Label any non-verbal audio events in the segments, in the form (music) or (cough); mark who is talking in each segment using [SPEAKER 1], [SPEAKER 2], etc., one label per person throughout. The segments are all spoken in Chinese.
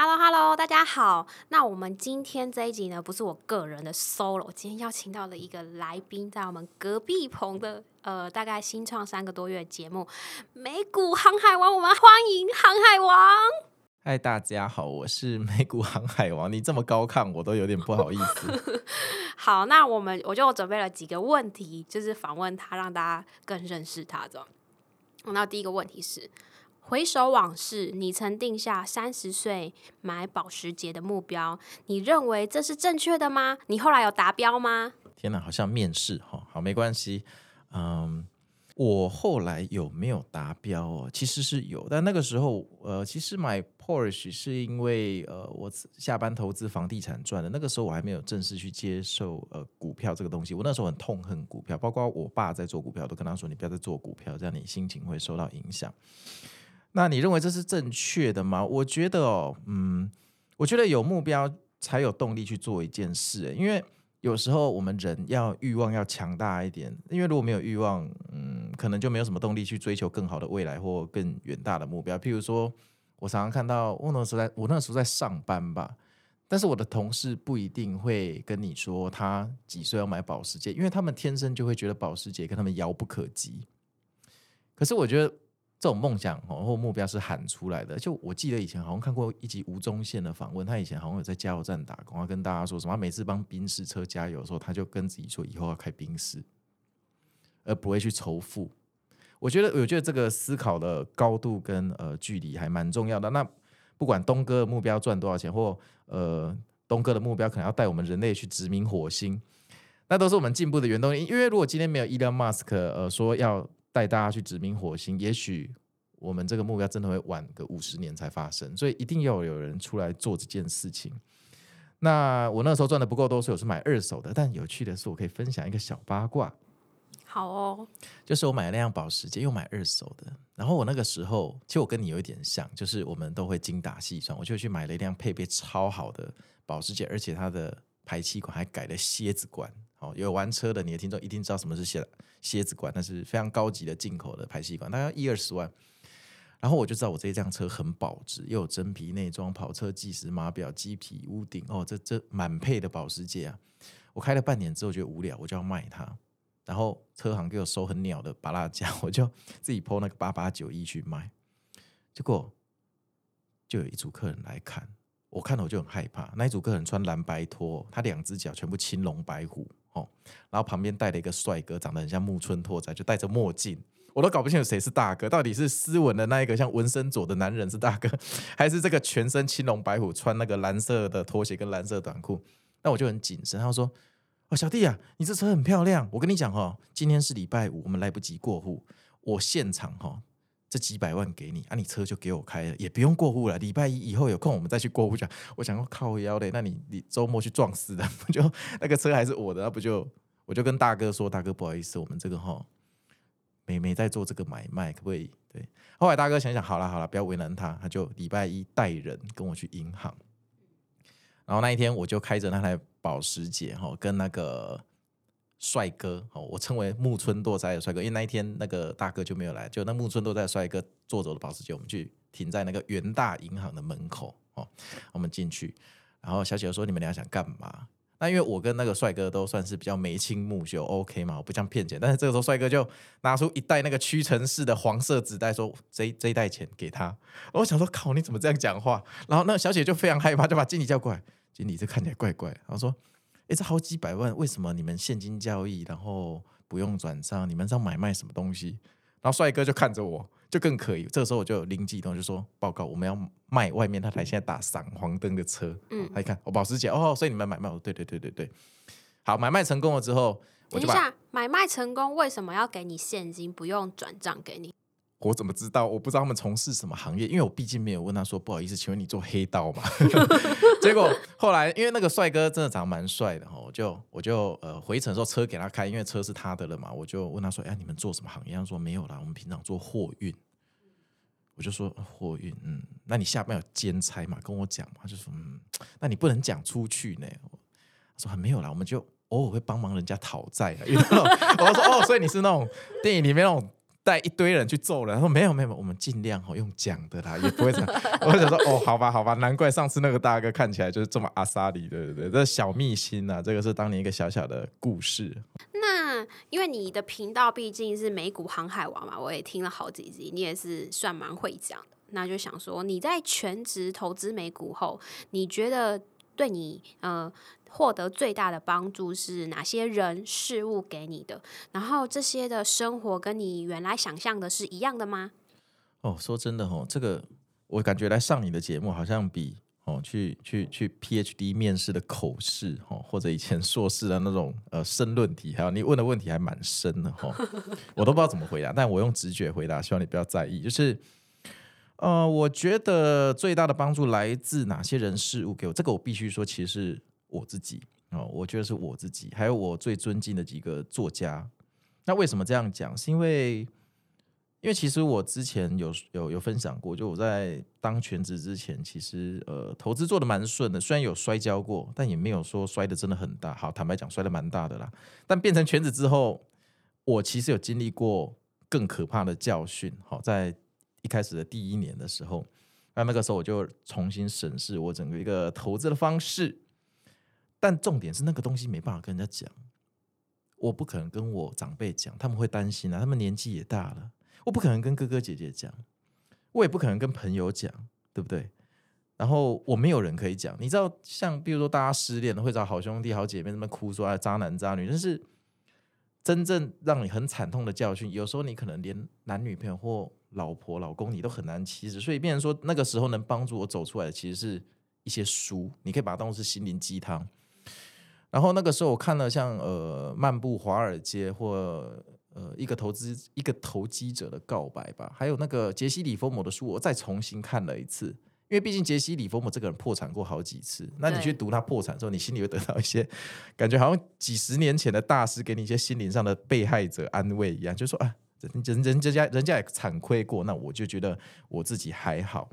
[SPEAKER 1] Hello Hello，大家好。那我们今天这一集呢，不是我个人的 solo，我今天邀请到了一个来宾，在我们隔壁棚的呃，大概新创三个多月节目《美股航海王》，我们欢迎航海王。
[SPEAKER 2] 嗨，大家好，我是美股航海王。你这么高亢，我都有点不好意思。(laughs)
[SPEAKER 1] 好，那我们我就准备了几个问题，就是访问他，让大家更认识他。这样，那第一个问题是。回首往事，你曾定下三十岁买保时捷的目标，你认为这是正确的吗？你后来有达标吗？
[SPEAKER 2] 天哪，好像面试哈，好没关系。嗯，我后来有没有达标哦？其实是有，但那个时候，呃，其实买 Porsche 是因为呃，我下班投资房地产赚的。那个时候我还没有正式去接受呃股票这个东西。我那时候很痛恨股票，包括我爸在做股票，都跟他说：“你不要再做股票，这样你心情会受到影响。”那你认为这是正确的吗？我觉得哦，嗯，我觉得有目标才有动力去做一件事。因为有时候我们人要欲望要强大一点，因为如果没有欲望，嗯，可能就没有什么动力去追求更好的未来或更远大的目标。譬如说，我常常看到我那时候在我那时候在上班吧，但是我的同事不一定会跟你说他几岁要买保时捷，因为他们天生就会觉得保时捷跟他们遥不可及。可是我觉得。这种梦想哦或目标是喊出来的。就我记得以前好像看过一集吴宗宪的访问，他以前好像有在加油站打工，他跟大家说什么？每次帮宾士车加油的时候，他就跟自己说以后要开宾士，而不会去仇富。我觉得，我觉得这个思考的高度跟呃距离还蛮重要的。那不管东哥的目标赚多少钱，或呃东哥的目标可能要带我们人类去殖民火星，那都是我们进步的原动力。因为如果今天没有 Elon Musk 呃说要。带大家去殖民火星，也许我们这个目标真的会晚个五十年才发生，所以一定要有人出来做这件事情。那我那时候赚的不够多，所以我是买二手的。但有趣的是，我可以分享一个小八卦。
[SPEAKER 1] 好哦，
[SPEAKER 2] 就是我买了那辆保时捷，又买二手的。然后我那个时候，其实我跟你有一点像，就是我们都会精打细算，我就去买了一辆配备超好的保时捷，而且它的排气管还改了蝎子管。好，有玩车的你的听众一定知道什么是蝎蝎子管，那是非常高级的进口的排气管，大概一二十万。然后我就知道我这一辆车很保值，又有真皮内装、跑车计时码表、机皮屋顶，哦，这这满配的保时捷啊！我开了半年之后觉得无聊，我就要卖它。然后车行给我收很鸟的巴拉价，我就 (laughs) 自己抛那个八八九一去卖。结果就有一组客人来看，我看了我就很害怕。那一组客人穿蓝白拖，他两只脚全部青龙白虎。哦然后旁边带了一个帅哥，长得很像木村拓哉，就戴着墨镜，我都搞不清楚谁是大哥，到底是斯文的那一个像纹身左的男人是大哥，还是这个全身青龙白虎，穿那个蓝色的拖鞋跟蓝色短裤？那我就很谨慎，他说：“哦，小弟啊，你这车很漂亮，我跟你讲哈，今天是礼拜五，我们来不及过户，我现场哈。”这几百万给你啊，你车就给我开了，也不用过户了。礼拜一以后有空我们再去过户讲。我想要靠腰嘞，那你你周末去撞死的，不就那个车还是我的，那不就我就跟大哥说，大哥不好意思，我们这个哈没没在做这个买卖，可不可以？对。后来大哥想想，好了好了，不要为难他，他就礼拜一带人跟我去银行。然后那一天我就开着那台保时捷哈，跟那个。帅哥哦，我称为木村拓哉的帅哥，因为那一天那个大哥就没有来，就那木村拓哉的帅哥坐走的保时捷，我们去停在那个元大银行的门口哦，我们进去，然后小姐说：“你们俩想干嘛？”那因为我跟那个帅哥都算是比较眉清目秀，OK 嘛，我不像骗钱。但是这个时候帅哥就拿出一袋那个屈臣氏的黄色纸袋，说：“这这一袋钱给他。”我想说：“靠，你怎么这样讲话？”然后那小姐就非常害怕，就把经理叫过来。经理这看起来怪怪，然后说。哎，这好几百万，为什么你们现金交易，然后不用转账？你们在买卖什么东西？然后帅哥就看着我，就更可以。这个时候我就灵机一动，就说：“报告，我们要卖外面那台现在打闪黄灯的车。”嗯，他一看，我保时捷哦，所以你们买卖？我对对对对对，好，买卖成功了之后，
[SPEAKER 1] 等一下，买卖成功为什么要给你现金，不用转账给你？
[SPEAKER 2] 我怎么知道？我不知道他们从事什么行业，因为我毕竟没有问他说不好意思，请问你做黑道吗？(laughs) 结果后来，因为那个帅哥真的长得蛮帅的哈，我就我就呃回程时候车给他开，因为车是他的了嘛，我就问他说：“哎，你们做什么行业？”他说：“没有啦，我们平常做货运。”我就说：“货运，嗯，那你下班有兼差嘛？跟我讲嘛。”他就说：“嗯，那你不能讲出去呢。”他说：“没有啦，我们就偶尔会帮忙人家讨债的。(laughs) ”我说：“哦，所以你是那种电影里面那种。”带一堆人去揍人。他说没有没有，我们尽量哦用讲的啦，也不会这样。(laughs) 我想说哦，好吧好吧，难怪上次那个大哥看起来就是这么阿萨里，对对对，这小秘辛啊，这个是当年一个小小的故事。
[SPEAKER 1] 那因为你的频道毕竟是美股航海王嘛，我也听了好几集，你也是算蛮会讲的。那就想说你在全职投资美股后，你觉得对你呃获得最大的帮助是哪些人事物给你的？然后这些的生活跟你原来想象的是一样的吗？
[SPEAKER 2] 哦，说真的哦，这个我感觉来上你的节目好像比哦去去去 PhD 面试的口试哦，或者以前硕士的那种呃申论题，还有你问的问题还蛮深的哦，(laughs) 我都不知道怎么回答，但我用直觉回答，希望你不要在意。就是呃，我觉得最大的帮助来自哪些人事物给我？这个我必须说，其实是我自己哦，我觉得是我自己，还有我最尊敬的几个作家。那为什么这样讲？是因为因为其实我之前有有有分享过，就我在当全职之前，其实呃投资做的蛮顺的，虽然有摔跤过，但也没有说摔的真的很大。好，坦白讲，摔的蛮大的啦。但变成全职之后，我其实有经历过更可怕的教训。好，在一开始的第一年的时候，那那个时候我就重新审视我整个一个投资的方式。但重点是那个东西没办法跟人家讲，我不可能跟我长辈讲，他们会担心啊，他们年纪也大了。我不可能跟哥哥姐姐讲，我也不可能跟朋友讲，对不对？然后我没有人可以讲，你知道，像比如说大家失恋了，会找好兄弟、好姐妹那么哭说啊，渣男渣女，但是真正让你很惨痛的教训，有时候你可能连男女朋友或老婆、老公你都很难启齿，所以变成说那个时候能帮助我走出来的，其实是一些书，你可以把它当做是心灵鸡汤。然后那个时候我看了像呃漫步华尔街或呃一个投资一个投机者的告白吧，还有那个杰西·里佛摩的书，我再重新看了一次。因为毕竟杰西·里佛摩这个人破产过好几次，那你去读他破产之后，你心里会得到一些感觉，好像几十年前的大师给你一些心灵上的被害者安慰一样，就说啊。人人家家人家也惨亏过，那我就觉得我自己还好，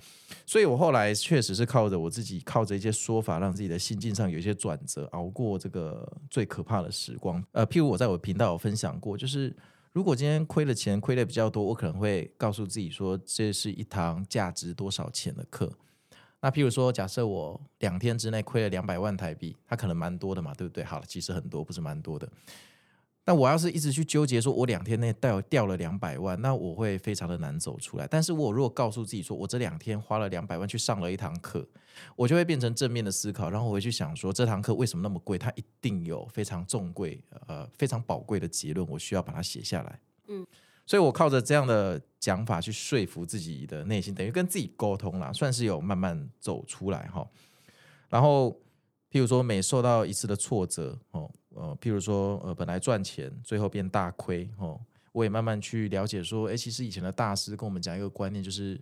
[SPEAKER 2] 所以我后来确实是靠着我自己，靠着一些说法，让自己的心境上有一些转折，熬过这个最可怕的时光。呃，譬如我在我频道有分享过，就是如果今天亏了钱，亏的比较多，我可能会告诉自己说，这是一堂价值多少钱的课。那譬如说，假设我两天之内亏了两百万台币，它可能蛮多的嘛，对不对？好了，其实很多，不是蛮多的。但我要是一直去纠结，说我两天内掉掉了两百万，那我会非常的难走出来。但是我如果告诉自己说，我这两天花了两百万去上了一堂课，我就会变成正面的思考，然后我会去想说，这堂课为什么那么贵？它一定有非常重贵、呃非常宝贵的结论，我需要把它写下来。嗯，所以我靠着这样的讲法去说服自己的内心，等于跟自己沟通啦，算是有慢慢走出来哈。然后，譬如说每受到一次的挫折，哦。呃，譬如说，呃，本来赚钱，最后变大亏，哦，我也慢慢去了解说，哎，其实以前的大师跟我们讲一个观念，就是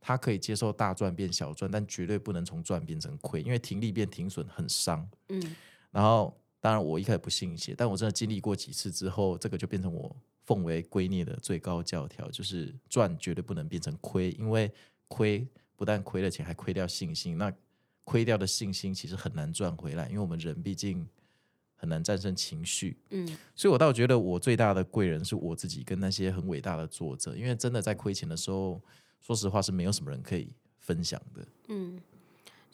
[SPEAKER 2] 他可以接受大赚变小赚，但绝对不能从赚变成亏，因为停利变停损很伤。嗯，然后当然我一开始不信邪，但我真的经历过几次之后，这个就变成我奉为圭臬的最高教条，就是赚绝对不能变成亏，因为亏不但亏了钱，还亏掉信心，那亏掉的信心其实很难赚回来，因为我们人毕竟。很难战胜情绪，嗯，所以我倒觉得我最大的贵人是我自己跟那些很伟大的作者，因为真的在亏钱的时候，说实话是没有什么人可以分享的，嗯。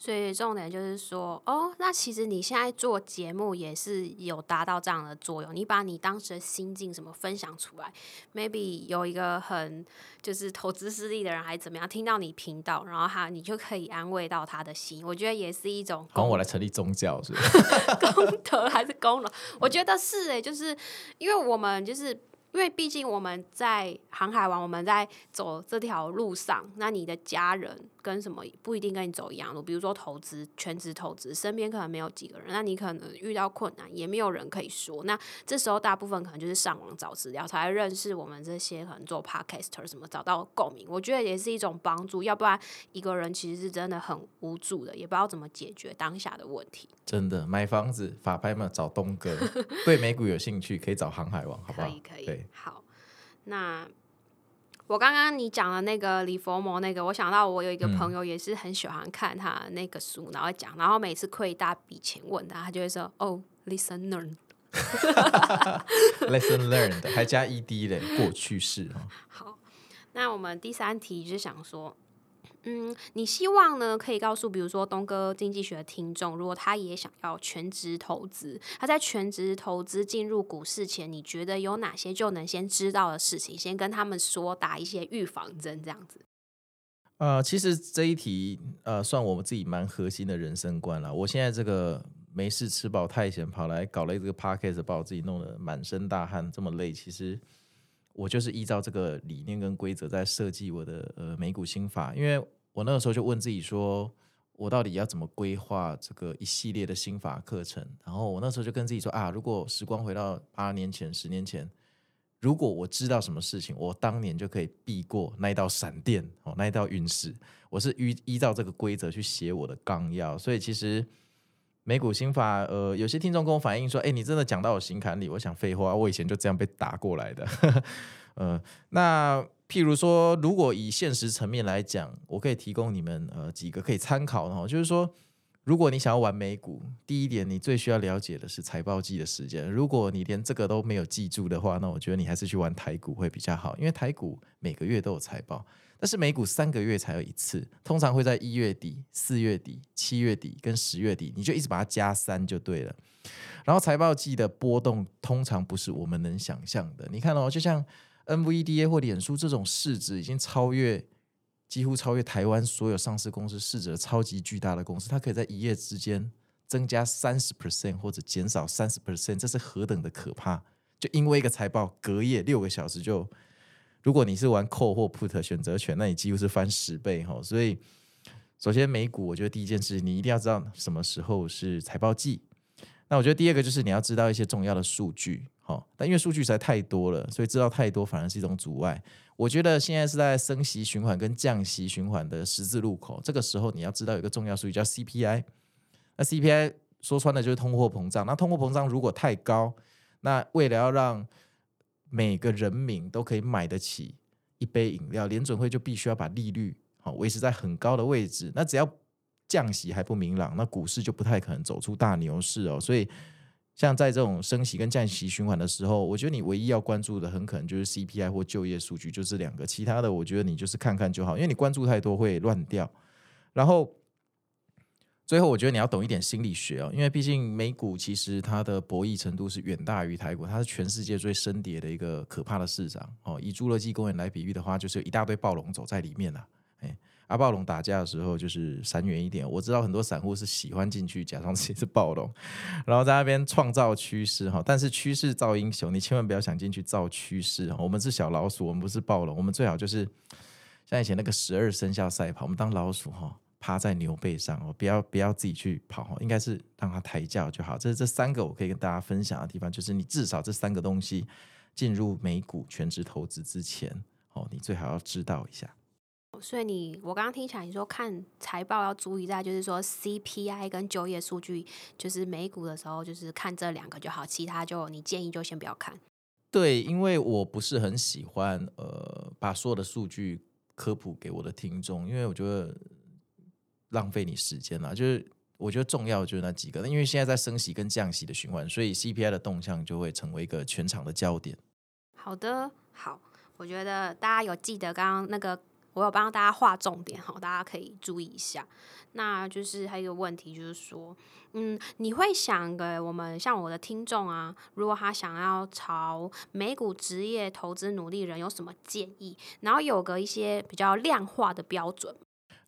[SPEAKER 1] 所以重点就是说，哦，那其实你现在做节目也是有达到这样的作用。你把你当时的心境什么分享出来，maybe 有一个很就是投资失利的人还怎么样，听到你频道，然后他你就可以安慰到他的心。我觉得也是一种。
[SPEAKER 2] 帮我来成立宗教是 (laughs)
[SPEAKER 1] 功德还是功劳？我觉得是诶，就是因为我们就是。因为毕竟我们在航海王，我们在走这条路上，那你的家人跟什么不一定跟你走一样路。比如说投资，全职投资，身边可能没有几个人，那你可能遇到困难也没有人可以说。那这时候大部分可能就是上网找资料，才认识我们这些可能做 podcaster 什么，找到共鸣。我觉得也是一种帮助，要不然一个人其实是真的很无助的，也不知道怎么解决当下的问题。
[SPEAKER 2] 真的买房子法拍嘛，找东哥。对美股有兴趣，可以找航海王，好不好？
[SPEAKER 1] 可以，可以。好，那我刚刚你讲的那个李佛摩那个，我想到我有一个朋友也是很喜欢看他那个书，然后讲，然后每次亏一大笔钱问他，他就会说：“哦，listener。” (laughs)
[SPEAKER 2] lesson learned 还加 ed 嘞，过去式哦。
[SPEAKER 1] 好，那我们第三题就是想说，嗯，你希望呢可以告诉，比如说东哥经济学的听众，如果他也想要全职投资，他在全职投资进入股市前，你觉得有哪些就能先知道的事情，先跟他们说，打一些预防针，这样子。
[SPEAKER 2] 呃，其实这一题呃，算我们自己蛮核心的人生观了。我现在这个没事吃饱太闲，跑来搞了这个 podcast，把我自己弄得满身大汗，这么累。其实我就是依照这个理念跟规则在设计我的呃美股心法。因为我那个时候就问自己说，我到底要怎么规划这个一系列的心法课程？然后我那时候就跟自己说啊，如果时光回到八年前、十年前。如果我知道什么事情，我当年就可以避过那一道闪电哦，那一道陨石。我是依依照这个规则去写我的纲要，所以其实美股新法，呃，有些听众跟我反映说，哎，你真的讲到我心坎里。我想废话，我以前就这样被打过来的。(laughs) 呃，那譬如说，如果以现实层面来讲，我可以提供你们呃几个可以参考的，就是说。如果你想要玩美股，第一点你最需要了解的是财报季的时间。如果你连这个都没有记住的话，那我觉得你还是去玩台股会比较好，因为台股每个月都有财报，但是美股三个月才有一次，通常会在一月底、四月底、七月底跟十月底，你就一直把它加三就对了。然后财报季的波动通常不是我们能想象的。你看哦，就像 NVDA 或脸书这种市值已经超越。几乎超越台湾所有上市公司市值超级巨大的公司，它可以在一夜之间增加三十 percent 或者减少三十 percent，这是何等的可怕！就因为一个财报，隔夜六个小时就，如果你是玩 call 或 put 选择权，那你几乎是翻十倍哈。所以，首先美股，我觉得第一件事你一定要知道什么时候是财报季。那我觉得第二个就是你要知道一些重要的数据，好，但因为数据实在太多了，所以知道太多反而是一种阻碍。我觉得现在是在升息循环跟降息循环的十字路口，这个时候你要知道一个重要数据叫 CPI。那 CPI 说穿了就是通货膨胀。那通货膨胀如果太高，那为了要让每个人民都可以买得起一杯饮料，联准会就必须要把利率好维持在很高的位置。那只要降息还不明朗，那股市就不太可能走出大牛市哦。所以。像在这种升息跟降息循环的时候，我觉得你唯一要关注的很可能就是 CPI 或就业数据，就这两个。其他的，我觉得你就是看看就好，因为你关注太多会乱掉。然后最后，我觉得你要懂一点心理学哦，因为毕竟美股其实它的博弈程度是远大于台股，它是全世界最深跌的一个可怕的市场哦。以侏罗纪公园来比喻的话，就是一大堆暴龙走在里面了，哎。阿暴龙打架的时候，就是闪远一点。我知道很多散户是喜欢进去假装自己是暴龙，然后在那边创造趋势哈。但是趋势造英雄，你千万不要想进去造趋势哈。我们是小老鼠，我们不是暴龙。我们最好就是像以前那个十二生肖赛跑，我们当老鼠哈，趴在牛背上哦，不要不要自己去跑哦，应该是让它抬轿就好。这是这三个我可以跟大家分享的地方，就是你至少这三个东西进入美股全职投资之前哦，你最好要知道一下。
[SPEAKER 1] 所以你，我刚刚听起来你说看财报要注意在，就是说 CPI 跟就业数据，就是美股的时候，就是看这两个就好，其他就你建议就先不要看。
[SPEAKER 2] 对，因为我不是很喜欢呃把所有的数据科普给我的听众，因为我觉得浪费你时间了。就是我觉得重要就是那几个，因为现在在升息跟降息的循环，所以 CPI 的动向就会成为一个全场的焦点。
[SPEAKER 1] 好的，好，我觉得大家有记得刚刚那个。我有帮大家画重点好，大家可以注意一下。那就是还有一个问题，就是说，嗯，你会想给我们像我的听众啊，如果他想要朝美股职业投资努力人，有什么建议？然后有个一些比较量化的标准。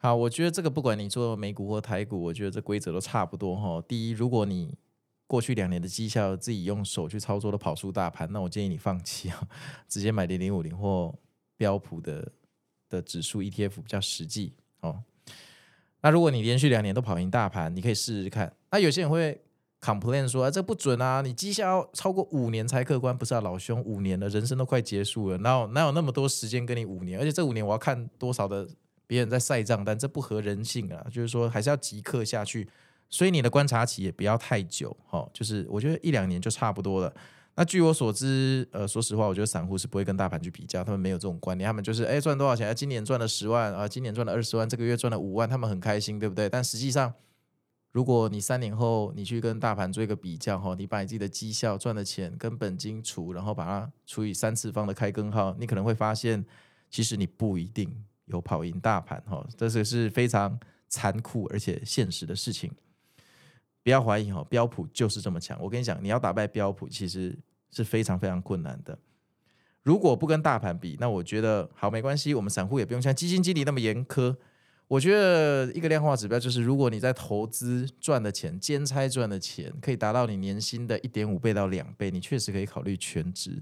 [SPEAKER 2] 好，我觉得这个不管你做美股或台股，我觉得这规则都差不多哈。第一，如果你过去两年的绩效自己用手去操作的跑输大盘，那我建议你放弃啊，直接买零零五零或标普的。的指数 ETF 比较实际哦。那如果你连续两年都跑赢大盘，你可以试试看。那有些人会 complain 说，这不准啊！你绩效超过五年才客观，不是啊，老兄，五年了，人生都快结束了，哪有哪有那么多时间跟你五年？而且这五年我要看多少的别人在晒账单，这不合人性啊！就是说，还是要即刻下去。所以你的观察期也不要太久，哈，就是我觉得一两年就差不多了。那据我所知，呃，说实话，我觉得散户是不会跟大盘去比较，他们没有这种观念，他们就是哎赚多少钱，今年赚了十万啊，今年赚了二十万，这个月赚了五万，他们很开心，对不对？但实际上，如果你三年后你去跟大盘做一个比较哈，你把你自己的绩效赚的钱跟本金除，然后把它除以三次方的开根号，你可能会发现，其实你不一定有跑赢大盘哈，这是是非常残酷而且现实的事情。不要怀疑哈，标普就是这么强。我跟你讲，你要打败标普，其实是非常非常困难的。如果不跟大盘比，那我觉得好没关系，我们散户也不用像基金经理那么严苛。我觉得一个量化指标就是，如果你在投资赚的钱、兼差赚的钱，可以达到你年薪的一点五倍到两倍，你确实可以考虑全职。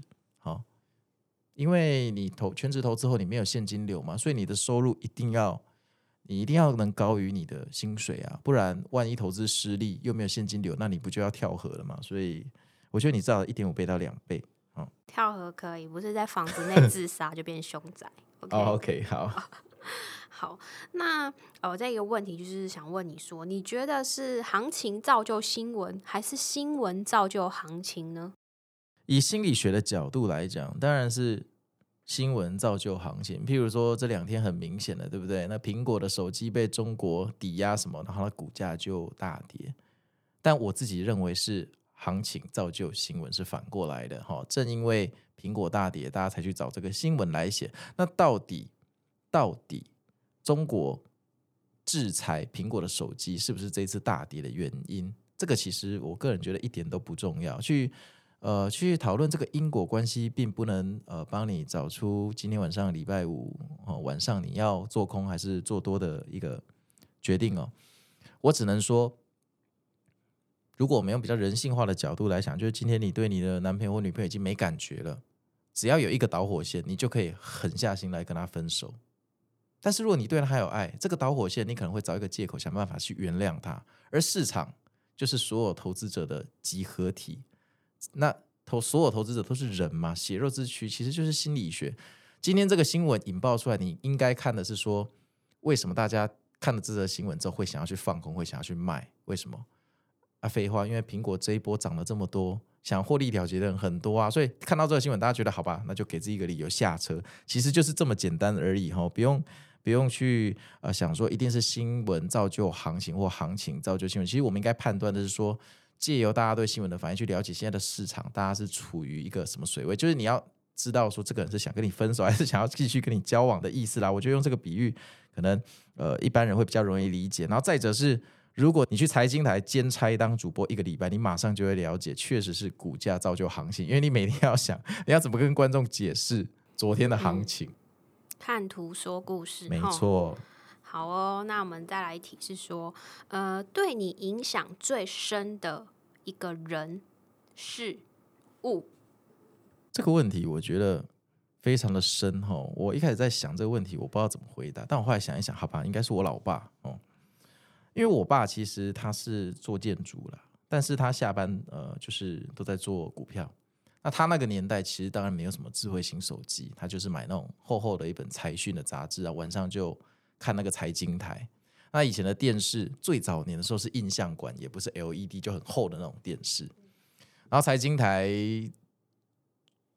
[SPEAKER 2] 好，因为你投全职投资后，你没有现金流嘛，所以你的收入一定要，你一定要能高于你的薪水啊，不然万一投资失利又没有现金流，那你不就要跳河了嘛？所以我觉得你至少一点五倍到两倍。
[SPEAKER 1] 嗯，跳河可以，不是在房子内自杀就变凶宅。
[SPEAKER 2] OK，好。(laughs)
[SPEAKER 1] 好，那呃，再一个问题就是想问你说，你觉得是行情造就新闻，还是新闻造就行情呢？
[SPEAKER 2] 以心理学的角度来讲，当然是新闻造就行情。譬如说这两天很明显的，对不对？那苹果的手机被中国抵押什么，然后它股价就大跌。但我自己认为是行情造就新闻，是反过来的哈。正因为苹果大跌，大家才去找这个新闻来写。那到底到底？中国制裁苹果的手机是不是这次大跌的原因？这个其实我个人觉得一点都不重要。去呃去讨论这个因果关系，并不能呃帮你找出今天晚上礼拜五哦晚上你要做空还是做多的一个决定哦。我只能说，如果我们用比较人性化的角度来想，就是今天你对你的男朋友或女朋友已经没感觉了，只要有一个导火线，你就可以狠下心来跟他分手。但是如果你对他还有爱，这个导火线你可能会找一个借口想办法去原谅他。而市场就是所有投资者的集合体，那投所有投资者都是人嘛，血肉之躯，其实就是心理学。今天这个新闻引爆出来，你应该看的是说，为什么大家看了这则新闻之后会想要去放空，会想要去卖？为什么？啊，废话，因为苹果这一波涨了这么多，想获利了结的人很多啊，所以看到这个新闻，大家觉得好吧，那就给自己一个理由下车，其实就是这么简单而已哈，不用。不用去呃想说一定是新闻造就行情或行情造就新闻，其实我们应该判断的是说，借由大家对新闻的反应去了解现在的市场，大家是处于一个什么水位，就是你要知道说这个人是想跟你分手还是想要继续跟你交往的意思啦。我觉得用这个比喻，可能呃一般人会比较容易理解。然后再者是，如果你去财经台兼差当主播一个礼拜，你马上就会了解，确实是股价造就行情，因为你每天要想你要怎么跟观众解释昨天的行情。
[SPEAKER 1] 看图说故事，
[SPEAKER 2] 没错。
[SPEAKER 1] 好哦，那我们再来一题，是说，呃，对你影响最深的一个人、事、物。
[SPEAKER 2] 这个问题我觉得非常的深哈。我一开始在想这个问题，我不知道怎么回答，但我后来想一想，好吧，应该是我老爸哦，因为我爸其实他是做建筑了，但是他下班呃，就是都在做股票。那他那个年代其实当然没有什么智慧型手机，他就是买那种厚厚的一本财讯的杂志啊，晚上就看那个财经台。那以前的电视最早年的时候是印象馆，也不是 LED，就很厚的那种电视。然后财经台，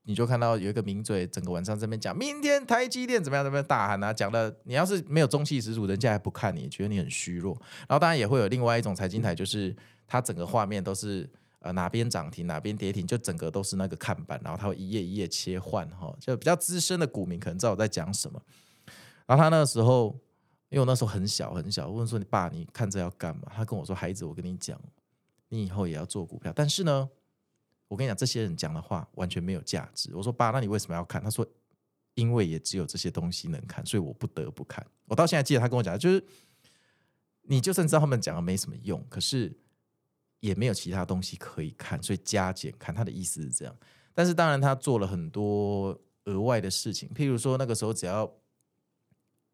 [SPEAKER 2] 你就看到有一个名嘴，整个晚上这边讲，明天台积电怎么样，怎么样大喊啊，讲的你要是没有中气十足，人家还不看你，觉得你很虚弱。然后当然也会有另外一种财经台，就是它整个画面都是。呃，哪边涨停，哪边跌停，就整个都是那个看板，然后它会一页一页切换，哈，就比较资深的股民可能知道我在讲什么。然后他那个时候，因为我那时候很小很小，问说：“你爸，你看这要干嘛？”他跟我说：“孩子，我跟你讲，你以后也要做股票。但是呢，我跟你讲，这些人讲的话完全没有价值。”我说：“爸，那你为什么要看？”他说：“因为也只有这些东西能看，所以我不得不看。”我到现在记得他跟我讲，就是你就算知道他们讲的没什么用，可是。也没有其他东西可以看，所以加减看他的意思是这样。但是当然，他做了很多额外的事情，譬如说那个时候只要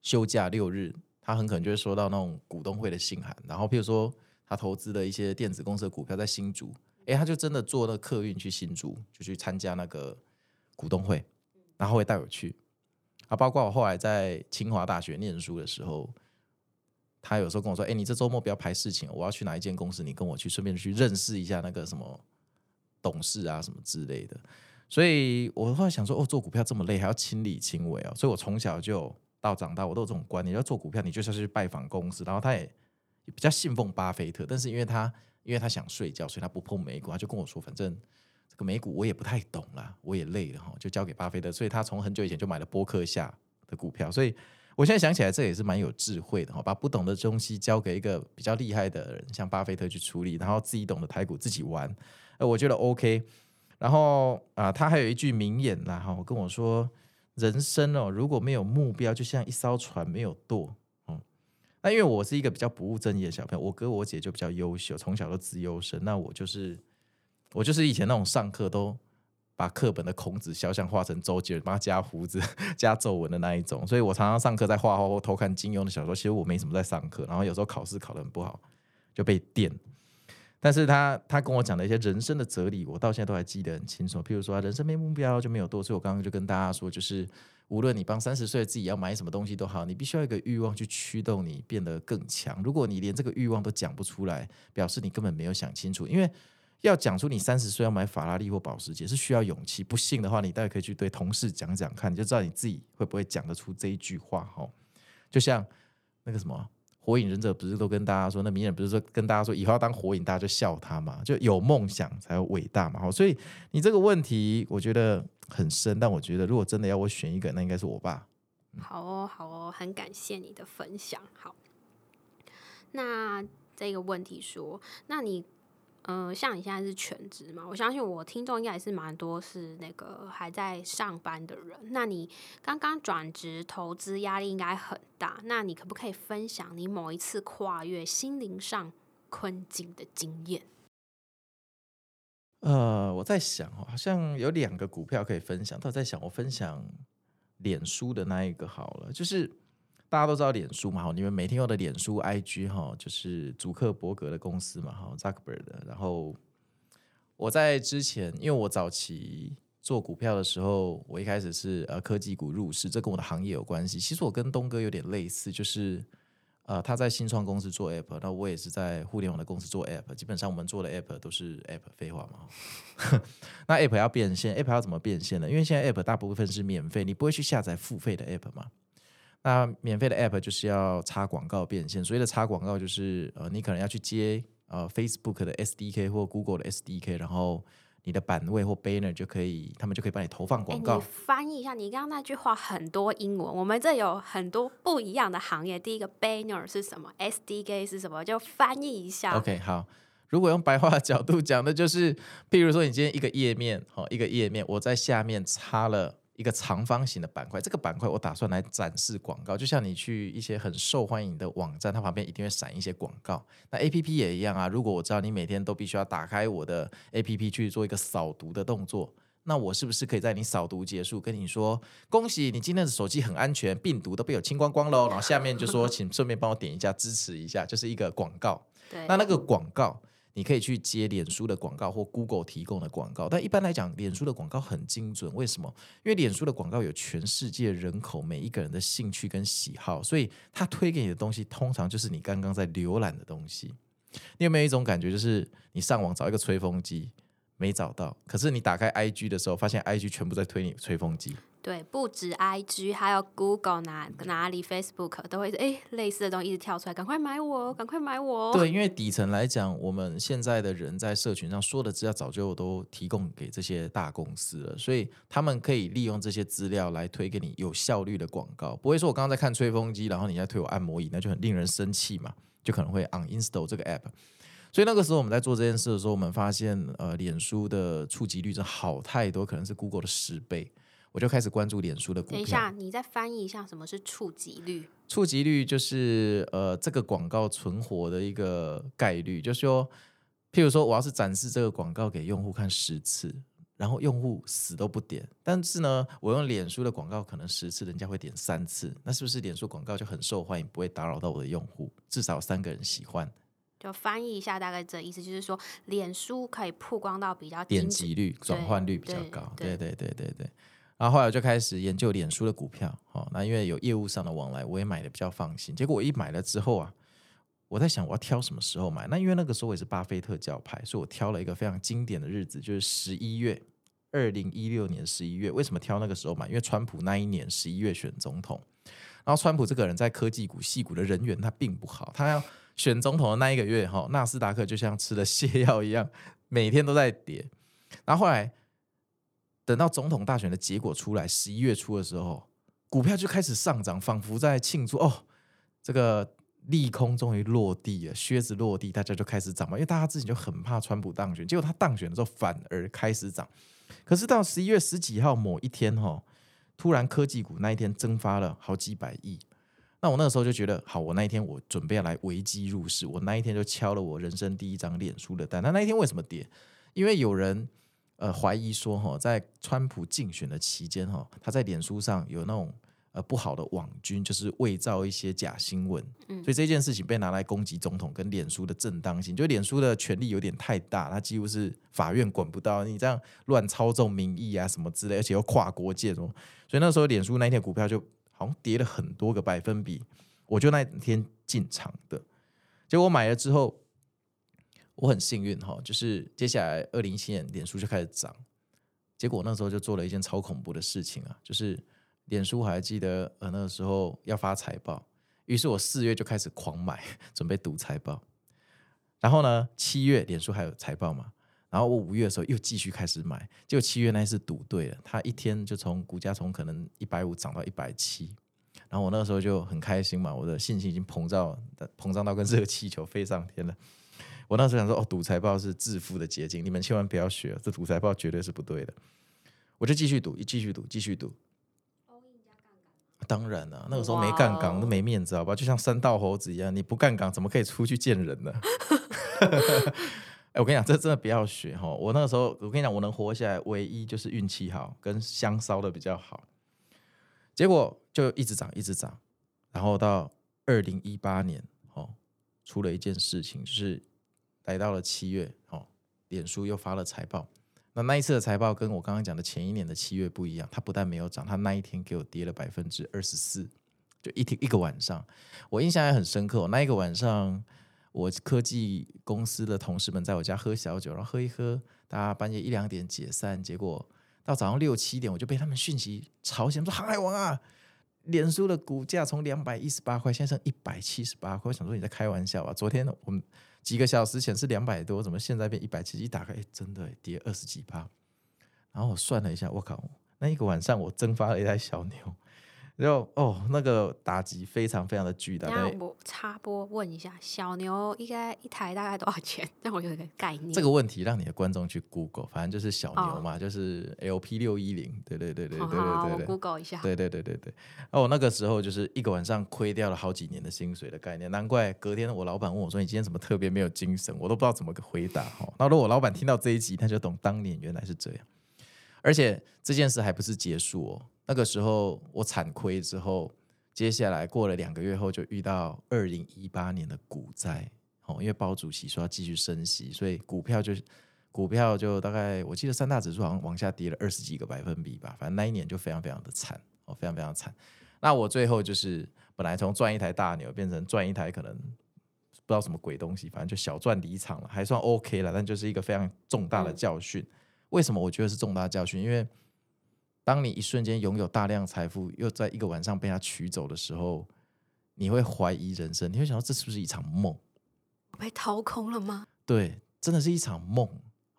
[SPEAKER 2] 休假六日，他很可能就会收到那种股东会的信函。然后譬如说他投资的一些电子公司的股票在新竹，诶，他就真的坐那客运去新竹，就去参加那个股东会，然后会带我去。啊，包括我后来在清华大学念书的时候。他有时候跟我说：“哎，你这周末不要排事情，我要去哪一间公司，你跟我去，顺便去认识一下那个什么董事啊，什么之类的。”所以，我后来想说：“哦，做股票这么累，还要亲力亲为哦。”所以我从小就到长大，我都有这种观念：要做股票，你就是要去拜访公司，然后他也比较信奉巴菲特，但是因为他因为他想睡觉，所以他不碰美股，他就跟我说，反正这个美股我也不太懂啦，我也累了哈，就交给巴菲特。所以他从很久以前就买了波克夏的股票，所以我现在想起来，这也是蛮有智慧的哈，把不懂的东西交给一个比较厉害的人，像巴菲特去处理，然后自己懂得台股自己玩，呃，我觉得 OK。然后啊，他还有一句名言啦，哈，跟我说，人生哦，如果没有目标，就像一艘船没有舵，嗯，那因为我是一个比较不务正业的小朋友，我哥我姐就比较优秀，从小都自优生，那我就是我就是以前那种上课都把课本的孔子肖像画成周杰伦，帮他加胡子、(laughs) 加皱纹的那一种，所以我常常上课在画画或偷看金庸的小说，其实我没什么在上课，然后有时候考试考得很不好，就被电。但是他他跟我讲的一些人生的哲理，我到现在都还记得很清楚。譬如说，人生没目标就没有多。所以我刚刚就跟大家说，就是无论你帮三十岁自己要买什么东西都好，你必须要一个欲望去驱动你变得更强。如果你连这个欲望都讲不出来，表示你根本没有想清楚。因为要讲出你三十岁要买法拉利或保时捷是需要勇气。不信的话，你大概可以去对同事讲讲看，你就知道你自己会不会讲得出这一句话。哈，就像那个什么。火影忍者不是都跟大家说，那鸣人不是说跟大家说以后要当火影，大家就笑他嘛，就有梦想才有伟大嘛。好，所以你这个问题我觉得很深，但我觉得如果真的要我选一个，那应该是我爸。
[SPEAKER 1] 好哦，好哦，很感谢你的分享。好，那这个问题说，那你。嗯，像你现在是全职嘛？我相信我听众应该也是蛮多，是那个还在上班的人。那你刚刚转职，投资压力应该很大。那你可不可以分享你某一次跨越心灵上困境的经验？
[SPEAKER 2] 呃，我在想，好像有两个股票可以分享。我在想，我分享脸书的那一个好了，就是。大家都知道脸书嘛，哈，你们每天用的脸书 IG 哈，就是祖克伯格的公司嘛，哈，Zuckerberg 的。然后我在之前，因为我早期做股票的时候，我一开始是呃科技股入市，这跟我的行业有关系。其实我跟东哥有点类似，就是呃他在新创公司做 App，那我也是在互联网的公司做 App。基本上我们做的 App 都是 App，废话嘛。(laughs) 那 App 要变现，App 要怎么变现呢？因为现在 App 大部分是免费，你不会去下载付费的 App 嘛。那免费的 App 就是要插广告变现，所谓的插广告就是呃，你可能要去接呃 Facebook 的 SDK 或 Google 的 SDK，然后你的版位或 banner 就可以，他们就可以帮你投放广告。
[SPEAKER 1] 翻译一下，你刚刚那句话很多英文，我们这有很多不一样的行业。第一个 banner 是什么？SDK 是什么？就翻译一下。
[SPEAKER 2] OK，好，如果用白话的角度讲那，就是譬如说你今天一个页面，好，一个页面，我在下面插了。一个长方形的板块，这个板块我打算来展示广告，就像你去一些很受欢迎的网站，它旁边一定会闪一些广告。那 A P P 也一样啊，如果我知道你每天都必须要打开我的 A P P 去做一个扫读的动作，那我是不是可以在你扫读结束跟你说，恭喜你今天的手机很安全，病毒都被我清光光喽？(laughs) 然后下面就说，请顺便帮我点一下支持一下，就是一个广告。
[SPEAKER 1] 对，
[SPEAKER 2] 那那个广告。你可以去接脸书的广告或 Google 提供的广告，但一般来讲，脸书的广告很精准。为什么？因为脸书的广告有全世界人口每一个人的兴趣跟喜好，所以他推给你的东西通常就是你刚刚在浏览的东西。你有没有一种感觉，就是你上网找一个吹风机没找到，可是你打开 IG 的时候，发现 IG 全部在推你吹风机？
[SPEAKER 1] 对，不止 I G，还有 Google 哪哪里 Facebook 都会哎类似的东西一直跳出来，赶快买我，赶快买我。
[SPEAKER 2] 对，因为底层来讲，我们现在的人在社群上说的资料早就都提供给这些大公司了，所以他们可以利用这些资料来推给你有效率的广告。不会说我刚刚在看吹风机，然后你在推我按摩椅，那就很令人生气嘛，就可能会 uninstall 这个 app。所以那个时候我们在做这件事的时候，我们发现呃，脸书的触及率真好太多，可能是 Google 的十倍。我就开始关注脸书的股票。
[SPEAKER 1] 等一下，你再翻译一下什么是触及率？
[SPEAKER 2] 触及率就是呃，这个广告存活的一个概率。就是说，譬如说，我要是展示这个广告给用户看十次，然后用户死都不点，但是呢，我用脸书的广告可能十次人家会点三次，那是不是脸书广告就很受欢迎，不会打扰到我的用户？至少三个人喜欢。
[SPEAKER 1] 就翻译一下，大概这意思就是说，脸书可以曝光到比较
[SPEAKER 2] 点击率、转换率比较高。对对对对对。然后后来我就开始研究脸书的股票，哦，那因为有业务上的往来，我也买的比较放心。结果我一买了之后啊，我在想我要挑什么时候买。那因为那个时候我也是巴菲特教派，所以我挑了一个非常经典的日子，就是十一月，二零一六年十一月。为什么挑那个时候买？因为川普那一年十一月选总统，然后川普这个人在科技股、细股的人缘他并不好，他要选总统的那一个月，哈，纳斯达克就像吃了泻药一样，每天都在跌。然后后来等到总统大选的结果出来，十一月初的时候，股票就开始上涨，仿佛在庆祝哦，这个利空终于落地了，靴子落地，大家就开始涨嘛。因为大家之前就很怕川普当选，结果他当选的时候反而开始涨。可是到十一月十几号某一天，哈，突然科技股那一天蒸发了好几百亿。那我那个时候就觉得，好，我那一天我准备要来危机入市，我那一天就敲了我人生第一张脸书的单。那那一天为什么跌？因为有人呃怀疑说，哈，在川普竞选的期间，哈，他在脸书上有那种呃不好的网军，就是伪造一些假新闻，所以这件事情被拿来攻击总统跟脸书的正当性，就脸书的权力有点太大，他几乎是法院管不到，你这样乱操纵民意啊什么之类，而且又跨国界哦，所以那时候脸书那一天股票就。像跌了很多个百分比，我就那天进场的，结果买了之后，我很幸运哈，就是接下来二零一七年脸书就开始涨，结果那时候就做了一件超恐怖的事情啊，就是脸书还记得呃那个时候要发财报，于是我四月就开始狂买，准备赌财报，然后呢七月脸书还有财报嘛。然后我五月的时候又继续开始买，结果七月那次赌对了，它一天就从股价从可能一百五涨到一百七，然后我那个时候就很开心嘛，我的信心已经膨胀，膨胀到跟热气球飞上天了。我那时候想说，哦，赌财报是致富的捷径，你们千万不要学，这赌财报绝对是不对的。我就继续赌，一继续赌，继续赌。当然了，那个时候没杠杆都没面子，好吧？就像三道猴子一样，你不杠杆怎么可以出去见人呢？(laughs) 我跟你讲，这真的不要学哈！我那个时候，我跟你讲，我能活下来，唯一就是运气好，跟香烧的比较好。结果就一直涨，一直涨，然后到二零一八年，哦，出了一件事情，就是来到了七月，哦，脸书又发了财报。那那一次的财报跟我刚刚讲的前一年的七月不一样，它不但没有涨，它那一天给我跌了百分之二十四，就一天一个晚上，我印象还很深刻。那一个晚上。我科技公司的同事们在我家喝小酒，然后喝一喝，大家半夜一两点解散，结果到早上六七点，我就被他们讯息吵醒，说航海王啊，脸书的股价从两百一十八块，现在剩一百七十八块。我想说你在开玩笑吧？昨天我们几个小时前是两百多，怎么现在变一百七？一打开，哎，真的跌二十几趴。然后我算了一下，我靠，那一个晚上我蒸发了一台小牛。然后哦，那个打击非常非常的巨大。
[SPEAKER 1] 那我插播问一下，小牛应该一台大概多少钱？(laughs) 让我有一个概念。
[SPEAKER 2] 这个问题让你的观众去 Google，反正就是小牛嘛，就是 LP 六一零。对对对对对对对
[SPEAKER 1] ，Google 一下。
[SPEAKER 2] 对对对对对。哦，那个时候就是一个晚上亏掉了好几年的薪水的概念，难怪隔天我老板问我说：“你今天怎么特别没有精神？”我都不知道怎么个回答哈。那如果老板听到这一集，他就懂当年原来是这样。而且这件事还不是结束哦。那个时候我惨亏之后，接下来过了两个月后，就遇到二零一八年的股灾哦。因为包主席说要继续升息，所以股票就股票就大概我记得三大指数好像往下跌了二十几个百分比吧。反正那一年就非常非常的惨哦，非常非常惨。那我最后就是本来从赚一台大牛变成赚一台可能不知道什么鬼东西，反正就小赚离场了，还算 OK 了，但就是一个非常重大的教训。为什么我觉得是重大教训？因为当你一瞬间拥有大量财富，又在一个晚上被他取走的时候，你会怀疑人生，你会想到这是不是一场梦？
[SPEAKER 1] 被掏空了吗？
[SPEAKER 2] 对，真的是一场梦。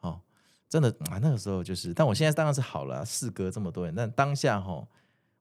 [SPEAKER 2] 哦，真的啊，那个时候就是，但我现在当然是好了，事隔这么多年，但当下哈，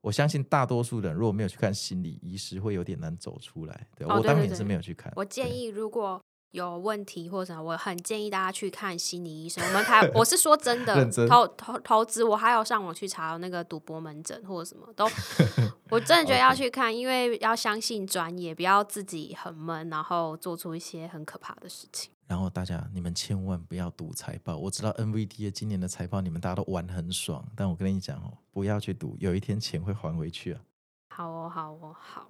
[SPEAKER 2] 我相信大多数人如果没有去看心理医师，会有点难走出来。对我当年是没有去看。
[SPEAKER 1] 我建议如果。有问题或者什么，我很建议大家去看心理医生。我们台我是说真的，(laughs) 投投投资，我还有上网去查那个赌博门诊或者什么都，(laughs) 我真的觉得要去看，因为要相信专业，不要自己很闷，然后做出一些很可怕的事情。
[SPEAKER 2] 然后大家你们千万不要赌财报，我知道 NVD 的今年的财报你们大家都玩很爽，但我跟你讲哦，不要去赌，有一天钱会还回去啊。
[SPEAKER 1] 好哦，好哦，好。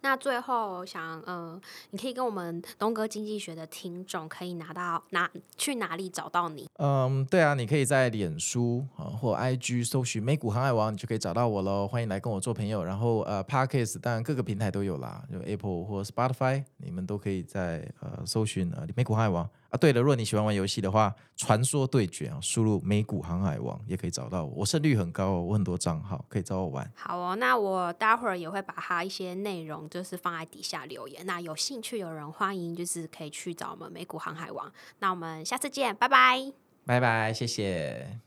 [SPEAKER 1] 那最后想，呃，你可以跟我们东哥经济学的听众可以拿到哪去哪里找到你？
[SPEAKER 2] 嗯，对啊，你可以在脸书啊或 IG 搜寻美股航海王，你就可以找到我喽。欢迎来跟我做朋友。然后呃，Parkes 当然各个平台都有啦，就 Apple 或 Spotify，你们都可以在呃搜寻呃美股航海王啊，对了，如果你喜欢玩游戏的话，传说对决啊，输入美股航海王也可以找到我，我胜率很高哦，我很多账号可以找我玩。
[SPEAKER 1] 好哦，那我待会儿也会把它一些内容就是放在底下留言，那有兴趣有人欢迎就是可以去找我们美股航海王。那我们下次见，拜拜。
[SPEAKER 2] 拜拜，谢谢。